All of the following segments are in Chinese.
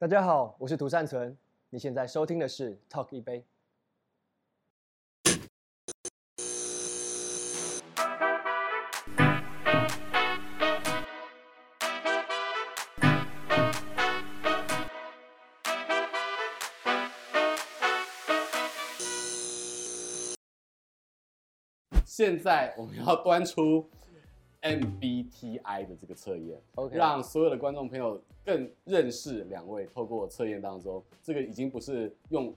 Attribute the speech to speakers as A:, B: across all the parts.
A: 大家好，我是涂善存。你现在收听的是 Talk 一杯。
B: 现在我们要端出。MBTI 的这个测验
A: ，OK，
B: 让所有的观众朋友更认识两位。透过测验当中，这个已经不是用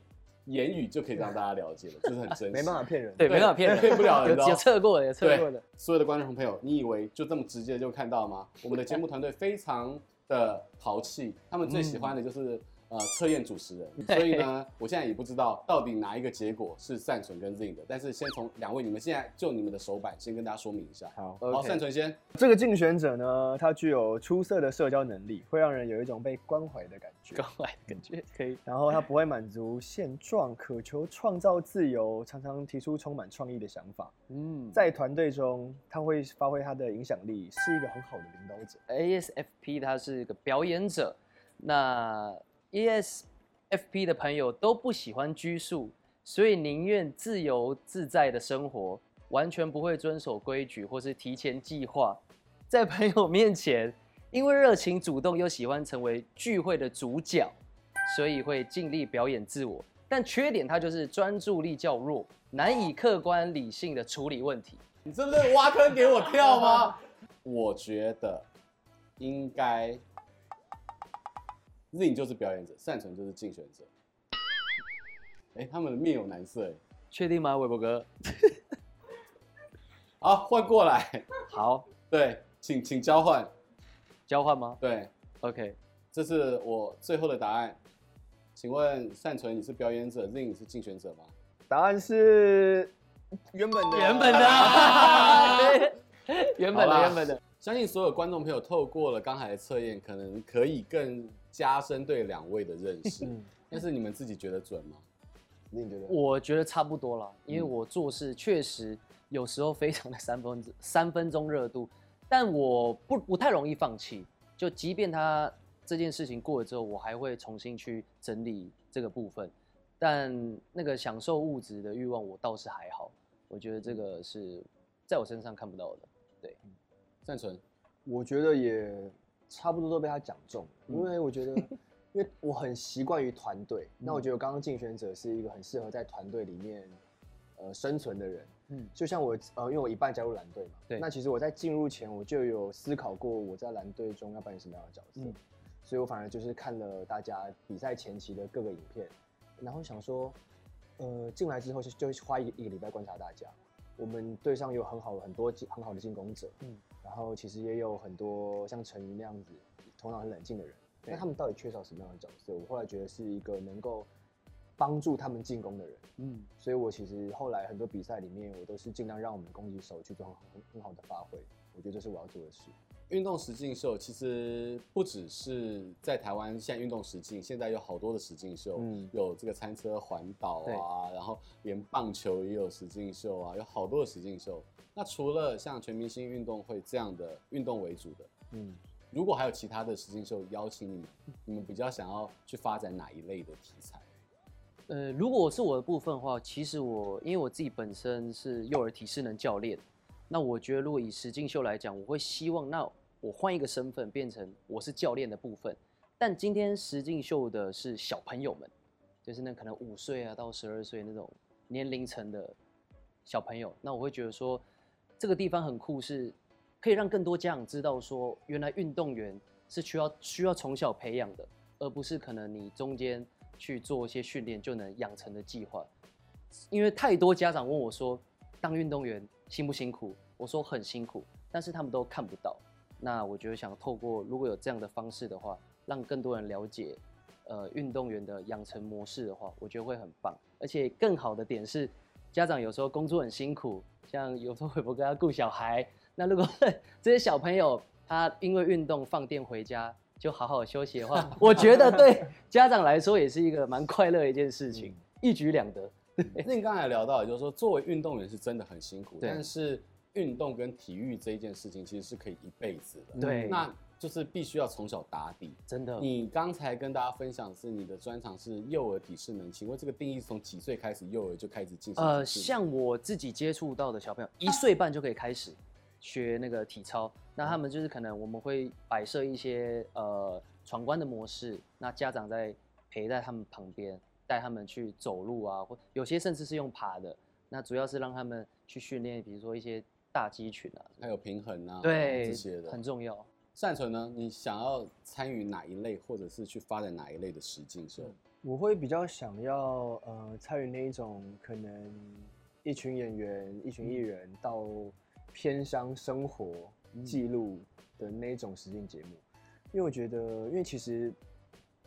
B: 言语就可以让大家了解了，就是很真实，
A: 没办法骗人，
C: 对，没办法骗人，
B: 骗不了人。有
C: 测过的，有测过的。
B: 所有的观众朋友，你以为就这么直接就看到吗？我们的节目团队非常的淘气，他们最喜欢的就是。呃，测验主持人，所以呢，我现在也不知道到底哪一个结果是善存跟 Zing 的，但是先从两位，你们现在就你们的手板，先跟大家说明一下。
A: 好，
B: 好，okay. 善存先。
A: 这个竞选者呢，他具有出色的社交能力，会让人有一种被关怀的感觉。
C: 关怀感觉可以。
A: 然后他不会满足现状，渴求创造自由，常常提出充满创意的想法。嗯，在团队中，他会发挥他的影响力，是一个很好的领导者。
C: ASFP 他是一个表演者，那 ES。FP 的朋友都不喜欢拘束，所以宁愿自由自在的生活，完全不会遵守规矩或是提前计划。在朋友面前，因为热情主动又喜欢成为聚会的主角，所以会尽力表演自我。但缺点他就是专注力较弱，难以客观理性的处理问题。
B: 你真的挖坑给我跳吗？我觉得应该。Zing 就是表演者，善存就是竞选者。哎、欸，他们的面有难色，哎，
C: 确定吗，韦伯哥？
B: 好，换过来。
C: 好，
B: 对，请请交换。
C: 交换吗？
B: 对
C: ，OK，
B: 这是我最后的答案。请问善存，你是表演者，Zing 是竞选者吗？
A: 答案是原本的，
C: 原本的，原本的，原本的。
B: 相信所有观众朋友透过了刚才的测验，可能可以更。加深对两位的认识，但是你们自己觉得准吗？
A: 你觉得？
C: 我觉得差不多了，因为我做事确实有时候非常的三分 三分钟热度，但我不不太容易放弃。就即便他这件事情过了之后，我还会重新去整理这个部分。但那个享受物质的欲望，我倒是还好。我觉得这个是在我身上看不到的。对，
B: 赞成，
A: 我觉得也。差不多都被他讲中，因为我觉得，因为我很习惯于团队，那我觉得刚刚竞选者是一个很适合在团队里面，呃，生存的人。嗯，就像我，呃，因为我一半加入蓝队嘛，对，那其实我在进入前我就有思考过我在蓝队中要扮演什么样的角色，所以我反而就是看了大家比赛前期的各个影片，然后想说，呃，进来之后就就花一个一个礼拜观察大家，我们队上有很好很多很好的进攻者，嗯。然后其实也有很多像陈瑜那样子头脑很冷静的人，那他们到底缺少什么样的角色？我后来觉得是一个能够帮助他们进攻的人，嗯，所以我其实后来很多比赛里面，我都是尽量让我们的攻击手去做很很好的发挥。我觉得这是我要做的事。
B: 运动实境秀其实不只是在台湾，现在运动实境现在有好多的实境秀，嗯，有这个餐车环岛啊，然后连棒球也有实境秀啊，有好多的实境秀。那除了像全明星运动会这样的运动为主的，嗯，如果还有其他的实境秀邀请你们，你们比较想要去发展哪一类的题材？
C: 呃，如果是我的部分的话，其实我因为我自己本身是幼儿体适能教练，那我觉得如果以实境秀来讲，我会希望那我换一个身份变成我是教练的部分，但今天实境秀的是小朋友们，就是那可能五岁啊到十二岁那种年龄层的小朋友，那我会觉得说。这个地方很酷，是可以让更多家长知道说，原来运动员是需要需要从小培养的，而不是可能你中间去做一些训练就能养成的计划。因为太多家长问我说，当运动员辛不辛苦？我说很辛苦，但是他们都看不到。那我觉得想透过如果有这样的方式的话，让更多人了解，呃，运动员的养成模式的话，我觉得会很棒。而且更好的点是，家长有时候工作很辛苦。像有时候会不会跟他顾小孩？那如果 这些小朋友他因为运动放电回家就好好休息的话，我觉得对家长来说也是一个蛮快乐的一件事情，一举两得。
B: 那你刚才聊到，就是说作为运动员是真的很辛苦，但是运动跟体育这一件事情其实是可以一辈子的。
C: 对，
B: 那就是必须要从小打底，
C: 真的。
B: 你刚才跟大家分享的是你的专长是幼儿体适能，请问这个定义是从几岁开始幼儿就开始进行？
C: 呃，像我自己接触到的小朋友，一岁半就可以开始学那个体操。那他们就是可能我们会摆设一些呃闯关的模式，那家长在陪在他们旁边，带他们去走路啊，或有些甚至是用爬的。那主要是让他们去训练，比如说一些大肌群啊，
B: 还有平衡啊，
C: 对，
B: 这些的
C: 很重要。
B: 善存呢？你想要参与哪一类，或者是去发展哪一类的实境秀？
A: 我会比较想要呃参与那一种可能一群演员、一群艺人到偏乡生活记录的那一种实境节目，因为我觉得，因为其实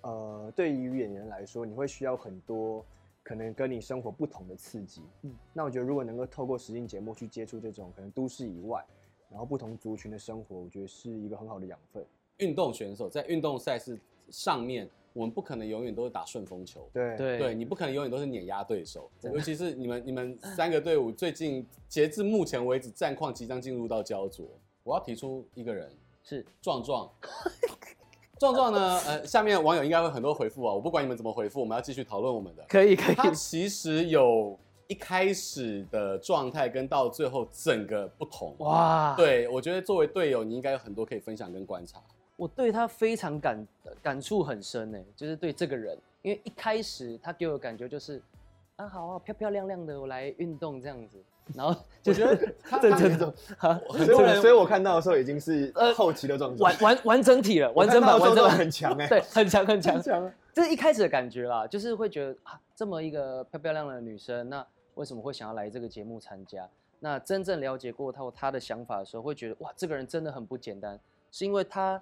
A: 呃对于演员来说，你会需要很多可能跟你生活不同的刺激。嗯，那我觉得如果能够透过实境节目去接触这种可能都市以外。然后不同族群的生活，我觉得是一个很好的养分。
B: 运动选手在运动赛事上面，我们不可能永远都是打顺风球。
A: 对
C: 对
B: 对，你不可能永远都是碾压对手。尤其是你们你们 三个队伍最近截至目前为止战况即将进入到焦灼。我要提出一个人
C: 是壮壮，
B: 壮壮呢？呃，下面网友应该会很多回复啊，我不管你们怎么回复，我们要继续讨论我们的。
C: 可以可以。
B: 他其实有。一开始的状态跟到最后整个不同哇！对，我觉得作为队友，你应该有很多可以分享跟观察。
C: 我对他非常感感触很深呢，就是对这个人，因为一开始他给我的感觉就是啊好啊，漂漂亮亮的，我来运动这样子。然后就觉得他 这这种，
A: 所以我所以我看到的时候已经是后期的状态，
C: 完完完整体了，完整版完整版
A: 很强哎，
C: 对，很强很
A: 强强。
C: 这是一开始的感觉啦，就是会觉得啊，这么一个漂漂亮亮的女生那。为什么会想要来这个节目参加？那真正了解过她她的想法的时候，会觉得哇，这个人真的很不简单。是因为她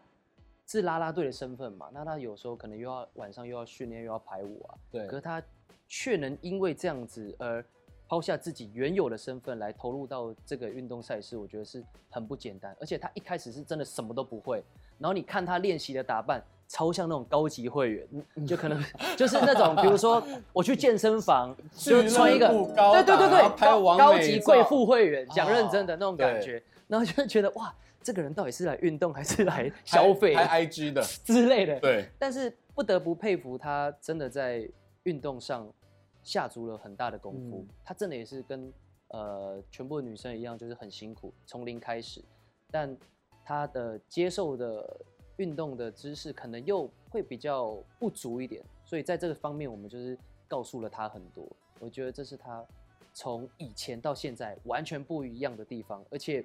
C: 是啦啦队的身份嘛？那她有时候可能又要晚上又要训练又要排舞啊。
B: 对。
C: 可是她却能因为这样子而抛下自己原有的身份来投入到这个运动赛事，我觉得是很不简单。而且他一开始是真的什么都不会，然后你看他练习的打扮。超像那种高级会员，就可能 就是那种，比如说 我去健身房，就穿一个，对对对对，高高级贵妇会员，讲认真的那种感觉，然后就会觉得哇，这个人到底是来运动还是来消费？
B: 拍 IG 的
C: 之类的。
B: 对，
C: 但是不得不佩服他，真的在运动上下足了很大的功夫。他真的也是跟呃全部的女生一样，就是很辛苦，从零开始，但他的接受的。运动的知识可能又会比较不足一点，所以在这个方面，我们就是告诉了他很多。我觉得这是他从以前到现在完全不一样的地方，而且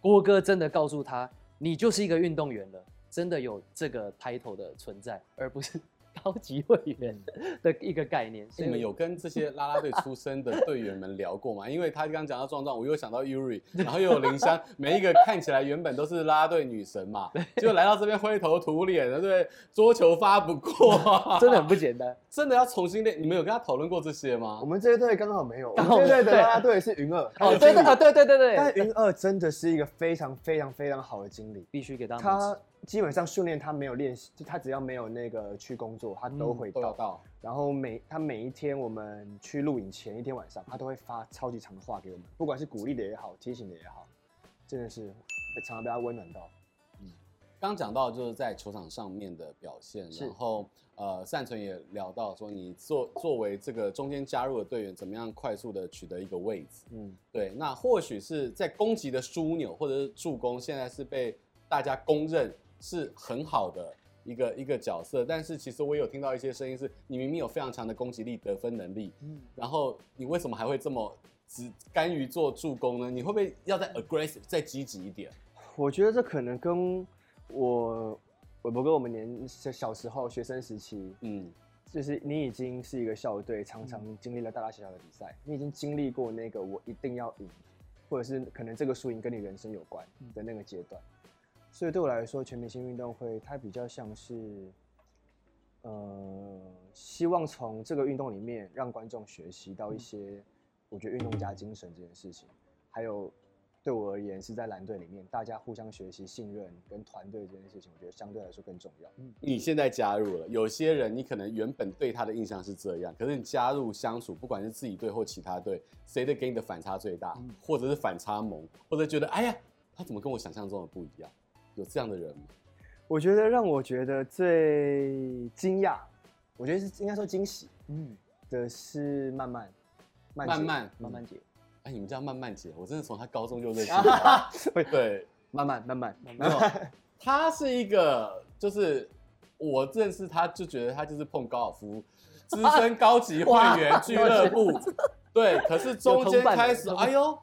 C: 郭哥真的告诉他，你就是一个运动员了，真的有这个 title 的存在，而不是。高级会员的一个概念，
B: 你们有跟这些 啦啦队出身的队员们聊过吗？因为他刚刚讲到壮壮，我又想到 Yuri，然后又有林湘，每一个看起来原本都是啦啦队女神嘛，就来到这边灰头土脸的，对，桌球发不过，
C: 真的很不简单，
B: 真的要重新练。你们有跟他讨论过这些吗？
A: 我们这一队刚好没有，我们这一队的啦啦队是云二，
C: 哦，对对对对对对，
A: 但云二真的是一个非常非常非常好的经理，
C: 必须给他。
A: 他基本上训练他没有练习，就他只要没有那个去工作，他都会到。
B: 嗯、到
A: 然后每他每一天我们去录影前一天晚上，他都会发超级长的话给我们，不管是鼓励的也好，提醒的也好，真的是常常被他温暖到。
B: 嗯，刚讲到就是在球场上面的表现，然后呃，善存也聊到说你作作为这个中间加入的队员，怎么样快速的取得一个位置？嗯，对，那或许是在攻击的枢纽或者是助攻，现在是被大家公认。是很好的一个一个角色，但是其实我有听到一些声音，是你明明有非常强的攻击力、得分能力，嗯，然后你为什么还会这么只甘于做助攻呢？你会不会要再 aggressive、再积极一点？
A: 我觉得这可能跟我我不跟我们年小时候学生时期，嗯，就是你已经是一个校队，常常经历了大大小小的比赛，你已经经历过那个我一定要赢，或者是可能这个输赢跟你人生有关的那个阶段。所以对我来说，全明星运动会它比较像是，呃，希望从这个运动里面让观众学习到一些，我觉得运动家精神这件事情，还有对我而言是在蓝队里面，大家互相学习、信任跟团队这件事情，我觉得相对来说更重要。
B: 你现在加入了，有些人你可能原本对他的印象是这样，可是你加入相处，不管是自己队或其他队，谁的给你的反差最大，或者是反差萌，或者觉得哎呀，他怎么跟我想象中的不一样？有这样的人吗？
A: 我觉得让我觉得最惊讶，我觉得是应该说惊喜，嗯，的是慢慢，
B: 慢慢
C: 慢慢姐，
B: 哎，你们叫慢慢姐，我真的从她高中就认识她，对，
A: 慢慢慢慢，
B: 没有，她是一个，就是我认识她就觉得她就是碰高尔夫，资深高级会员俱乐部，对，可是中间开始，哎呦。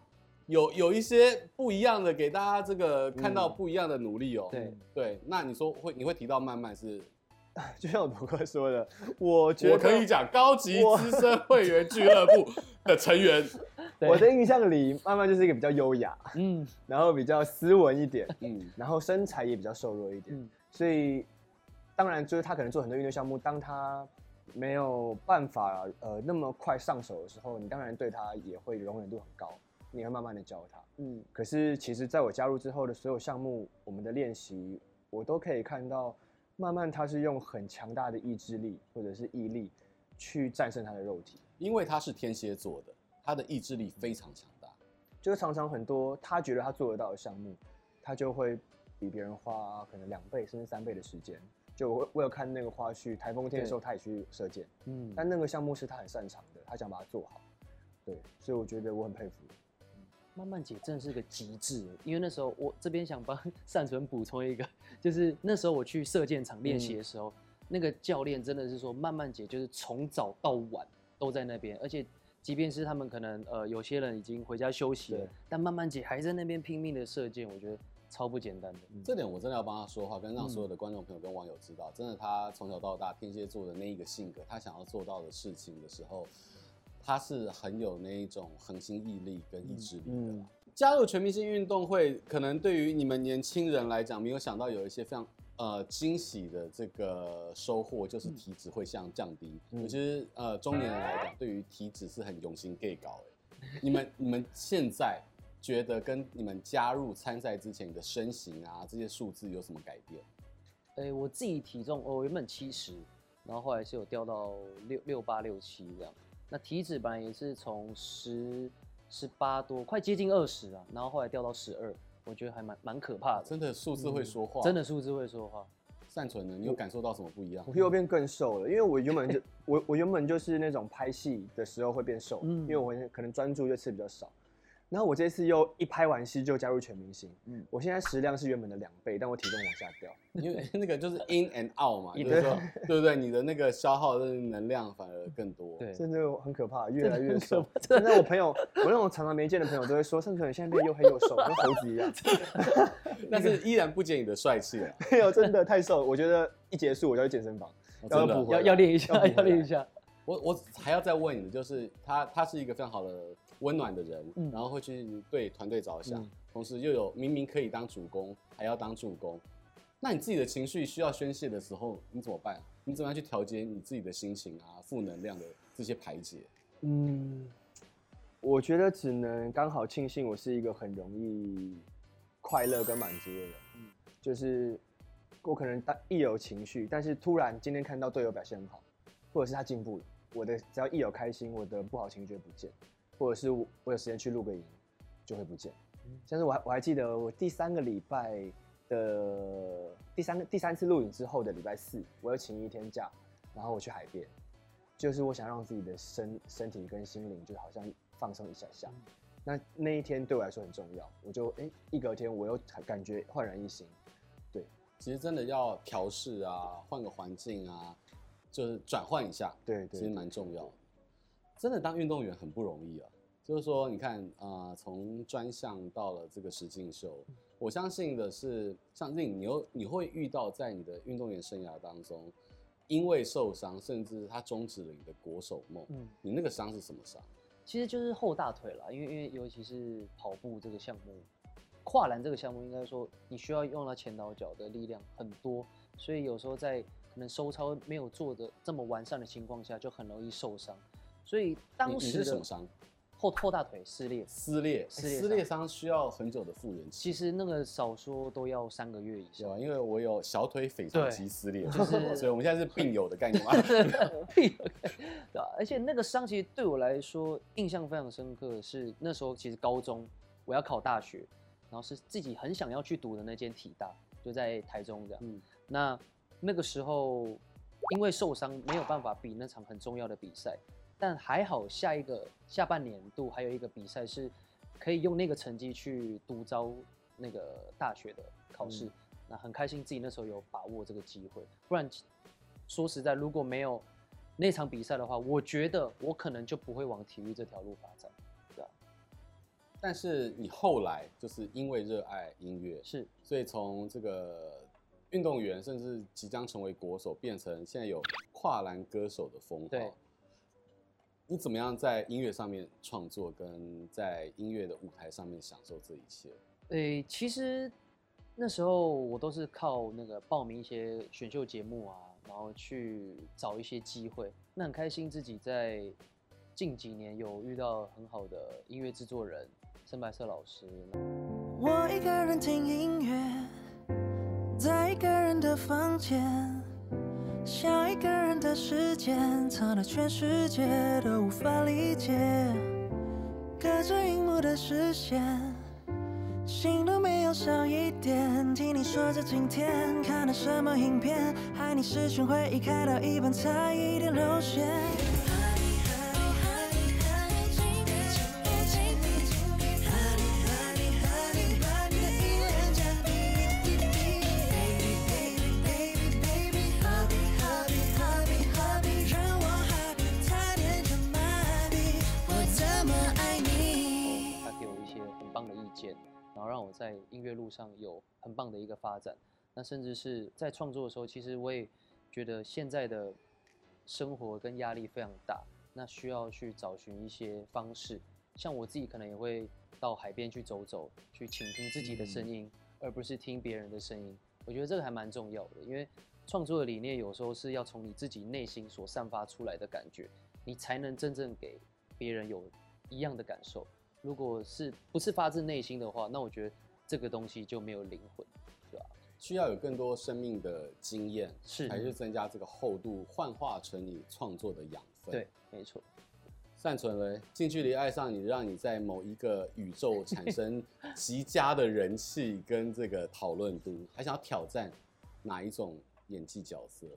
B: 有有一些不一样的，给大家这个看到不一样的努力哦。
C: 对
B: 对，那你说会你会提到慢慢是，
A: 就像我伯哥说的，我觉得
B: 我可以讲高级资深会员俱乐部 的成员。
A: 我的印象里，慢慢就是一个比较优雅，嗯，然后比较斯文一点，嗯，然后身材也比较瘦弱一点，嗯，所以当然就是他可能做很多运动项目，当他没有办法呃那么快上手的时候，你当然对他也会容忍度很高。你会慢慢的教他，嗯，可是其实在我加入之后的所有项目，我们的练习，我都可以看到，慢慢他是用很强大的意志力或者是毅力去战胜他的肉体，
B: 因为他是天蝎座的，他的意志力非常强大，
A: 就是常常很多他觉得他做得到的项目，他就会比别人花可能两倍甚至三倍的时间。就我为了看那个花絮，台风天的时候他也去射箭，嗯，但那个项目是他很擅长的，他想把它做好，对，所以我觉得我很佩服。
C: 慢慢姐真的是个极致，因为那时候我这边想帮 善存补充一个，就是那时候我去射箭场练习的时候，嗯、那个教练真的是说，慢慢姐就是从早到晚都在那边，而且即便是他们可能呃有些人已经回家休息了，但慢慢姐还在那边拼命的射箭，我觉得超不简单的。
B: 这点我真的要帮他说话，跟让所有的观众朋友跟网友知道，真的他从小到大天蝎座的那一个性格，他想要做到的事情的时候。他是很有那一种恒心毅力跟意志力的。加入全明星运动会，可能对于你们年轻人来讲，没有想到有一些非常呃惊喜的这个收获，就是体脂会像降低。其实、嗯、呃中年人来讲，对于体脂是很用心 gay 搞的。你们 你们现在觉得跟你们加入参赛之前的身形啊这些数字有什么改变？
C: 哎、欸，我自己体重我原本七十，然后后来是有掉到六六八六七这样。那体脂本来也是从十十八多，快接近二十啊，然后后来掉到十二，我觉得还蛮蛮可怕的。
B: 真的数字会说话，
C: 嗯、真的数字会说话。
B: 善存呢？你有感受到什么不一样？
A: 我又变更瘦了，因为我原本就 我我原本就是那种拍戏的时候会变瘦，嗯、因为我可能专注就吃比较少。然后我这次又一拍完戏就加入全明星，嗯，我现在食量是原本的两倍，但我体重往下掉，
B: 因为那个就是 in and out 嘛，就是说，对不对？你的那个消耗的能量反而更多，
A: 对，真的很可怕，越来越瘦。现在我朋友，我那种常常没见的朋友都会说，甚至你现在变又黑又瘦，跟猴子一样。
B: 但是依然不减你的帅气啊！
A: 没有，真的太瘦，我觉得一结束我就去健身房，
C: 要要要练一下，要练一下。
B: 我我还要再问你的就是，他他是一个非常好的。温暖的人，嗯、然后会去对团队着想，嗯、同时又有明明可以当主攻，还要当助攻。那你自己的情绪需要宣泄的时候，你怎么办？你怎么样去调节你自己的心情啊？负能量的这些排解？
A: 嗯，我觉得只能刚好庆幸我是一个很容易快乐跟满足的人。嗯，就是我可能当一有情绪，但是突然今天看到队友表现很好，或者是他进步了，我的只要一有开心，我的不好情绪就不见。或者是我有时间去录个影，就会不见。像是我还我还记得我第三个礼拜的第三个第三次录影之后的礼拜四，我又请一天假，然后我去海边，就是我想让自己的身身体跟心灵就好像放松一下下。那那一天对我来说很重要，我就哎、欸、一隔天我又感觉焕然一新。对，
B: 其实真的要调试啊，换个环境啊，就是转换一下，
A: 对，对，
B: 其实蛮重要。真的当运动员很不容易啊，就是说，你看啊，从专项到了这个实境秀，我相信的是，像令你又你会遇到在你的运动员生涯当中，因为受伤，甚至他终止了你的国手梦。嗯，你那个伤是什么伤？
C: 其实就是后大腿了，因为因为尤其是跑步这个项目，跨栏这个项目，应该说你需要用到前倒脚的力量很多，所以有时候在可能收操没有做的这么完善的情况下，就很容易受伤。所以当时
B: 是什么伤？
C: 后后大腿撕裂，
B: 撕裂，撕裂撕裂伤需要很久的复原期。
C: 其实那个少说都要三个月以上。
B: 因为我有小腿腓肠肌撕裂，就是，所以我们现在是病友的概念嘛。
C: 对吧，而且那个伤其实对我来说印象非常深刻，是那时候其实高中我要考大学，然后是自己很想要去读的那间体大，就在台中这样。嗯，那那个时候因为受伤没有办法比那场很重要的比赛，但还好下一个下半年度还有一个比赛是可以用那个成绩去独招那个大学的考试。嗯那很开心自己那时候有把握这个机会，不然说实在，如果没有那场比赛的话，我觉得我可能就不会往体育这条路发展，对啊。
B: 但是你后来就是因为热爱音乐，
C: 是，
B: 所以从这个运动员，甚至即将成为国手，变成现在有跨栏歌手的风号。
C: 对。
B: 你怎么样在音乐上面创作，跟在音乐的舞台上面享受这一切？
C: 诶，其实。那时候我都是靠那个报名一些选秀节目啊，然后去找一些机会。那很开心自己在近几年有遇到很好的音乐制作人深白色老师。我一个人听音乐，在一个人的房间，想一个人的时间，藏得全世界都无法理解，隔着荧幕的视线。心都没有少一点，听你说着今天看了什么影片，害你失去回忆开到一半才一点露馅。在音乐路上有很棒的一个发展，那甚至是在创作的时候，其实我也觉得现在的生活跟压力非常大，那需要去找寻一些方式。像我自己可能也会到海边去走走，去倾听自己的声音，而不是听别人的声音。我觉得这个还蛮重要的，因为创作的理念有时候是要从你自己内心所散发出来的感觉，你才能真正给别人有一样的感受。如果是不是发自内心的话，那我觉得。这个东西就没有灵魂，是吧？
B: 需要有更多生命的经验，
C: 是
B: 还是增加这个厚度，幻化成你创作的养分？
C: 对，没错。
B: 善存嘞，近距离爱上你，让你在某一个宇宙 产生极佳的人气跟这个讨论度，还想要挑战哪一种演技角色？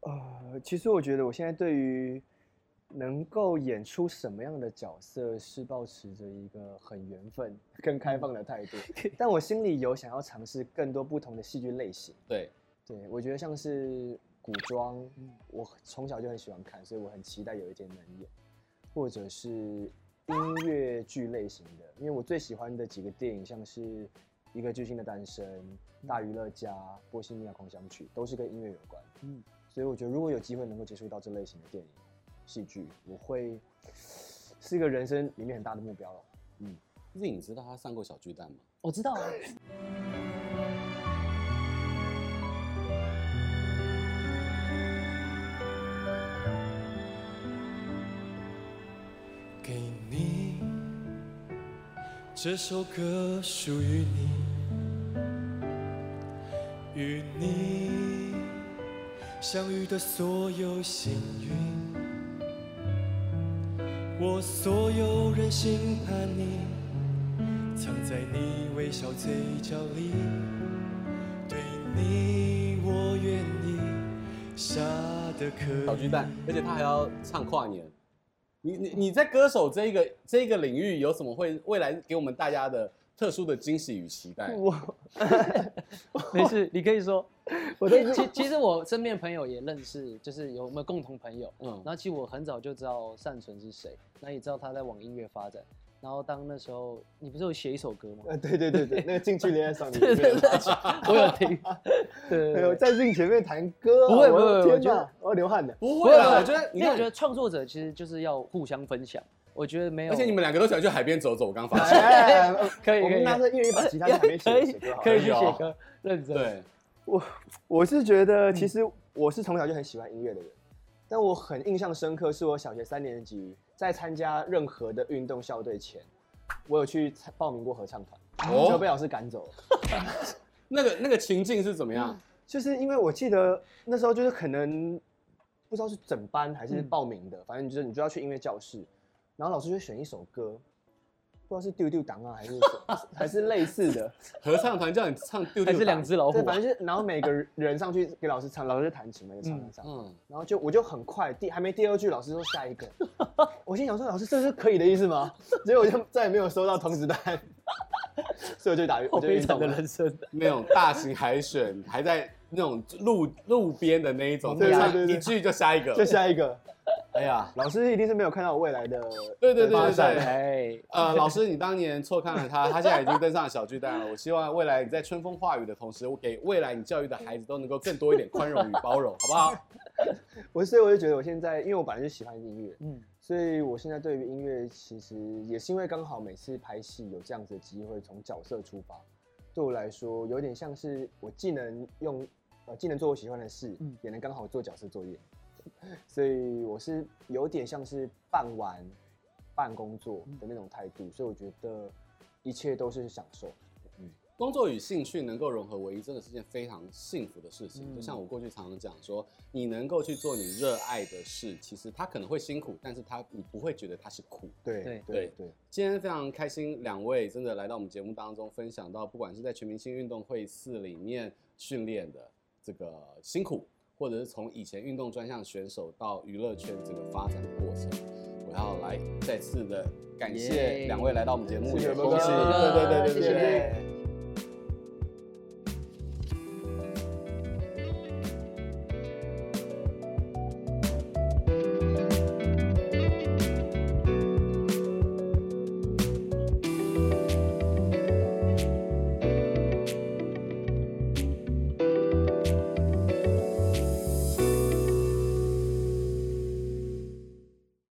A: 呃，其实我觉得我现在对于。能够演出什么样的角色，是保持着一个很缘分更开放的态度。但我心里有想要尝试更多不同的戏剧类型。
B: 对，
A: 对我觉得像是古装，我从小就很喜欢看，所以我很期待有一天能演，或者是音乐剧类型的，因为我最喜欢的几个电影，像是《一个巨星的诞生》、《大娱乐家》、《波西米亚狂想曲》，都是跟音乐有关。嗯，所以我觉得如果有机会能够接触到这类型的电影。戏剧，我会是一个人生里面很大的目标了。
B: 嗯，那你知道他上过小巨蛋吗？
C: 我知道啊。给你这首歌属于你，与你相遇的所有幸运。我所有任性叛逆，藏在你微笑嘴角里，对你我愿意傻的可以。
B: 小巨蛋，而且他还要唱跨年。你你你在歌手这一个这一个领域有什么会未来给我们大家的特殊的惊喜与期待？我
C: 没事，你可以说。我其其实我身边朋友也认识，就是有我们共同朋友。嗯，然后其实我很早就知道善存是谁，那也知道他在往音乐发展。然后当那时候你不是有写一首歌吗？
A: 呃，对对对对，那个近距离爱上你。
C: 对对对，我有听。对对，
A: 在镜前面弹歌，
C: 不会不会，
A: 天哪，我要流汗的。
C: 不会啊，我觉得，因为我觉得创作者其实就是要互相分享。我觉得没有，
B: 而且你们两个都喜欢去海边走走。我刚发现，
C: 可以，
A: 我们拿着乐一把吉他在海边写歌，
C: 可以去写歌，认真。
B: 对。
A: 我我是觉得，其实我是从小就很喜欢音乐的人，但我很印象深刻，是我小学三年级在参加任何的运动校队前，我有去报名过合唱团，就被老师赶走了。
B: 那个那个情境是怎么样？
A: 就是因为我记得那时候就是可能不知道是整班还是报名的，反正就是你就要去音乐教室，然后老师就选一首歌，不知道是丢丢档啊，还是 还是类似的
B: 合唱团叫你唱丢丢，
C: 还是两只老虎？
A: 对，反正就是，然后每个人上去给老师唱，老师就弹琴嘛，就唱唱唱。嗯，然后就我就很快第还没第二句，老师说下一个。我心想说，老师这是可以的意思吗？结果我就再也没有收到通知单，所以我就打，我就运动
C: 的人生
B: 那种大型海选，还在那种路路边的那一种，
A: 对对对，
B: 一句就下一个，
A: 就下一个。
B: 哎呀，
A: 老师一定是没有看到我未来的
B: 对对对对对，哎，呃，老师你当年错看了他，他现在已经登上了小巨蛋了。我希望未来你在春风化雨的同时，我给未来你教育的孩子都能够更多一点宽容与包容，好不好？
A: 我所以我就觉得我现在，因为我本来就喜欢音乐，嗯，所以我现在对于音乐其实也是因为刚好每次拍戏有这样子的机会，从角色出发，对我来说有点像是我既能用呃既能做我喜欢的事，嗯，也能刚好做角色作业。所以我是有点像是半玩半工作的那种态度，所以我觉得一切都是享受。
B: 嗯，工作与兴趣能够融合为一，真的是件非常幸福的事情。就像我过去常常讲说，你能够去做你热爱的事，其实它可能会辛苦，但是它你不会觉得它是苦。
A: 对对对对。
B: 今天非常开心，两位真的来到我们节目当中，分享到不管是在全明星运动会四里面训练的这个辛苦。或者是从以前运动专项选手到娱乐圈这个发展的过程，我要来再次的感谢两位来到我们节目，
A: 谢谢，
B: 恭喜，对对对对对，谢谢。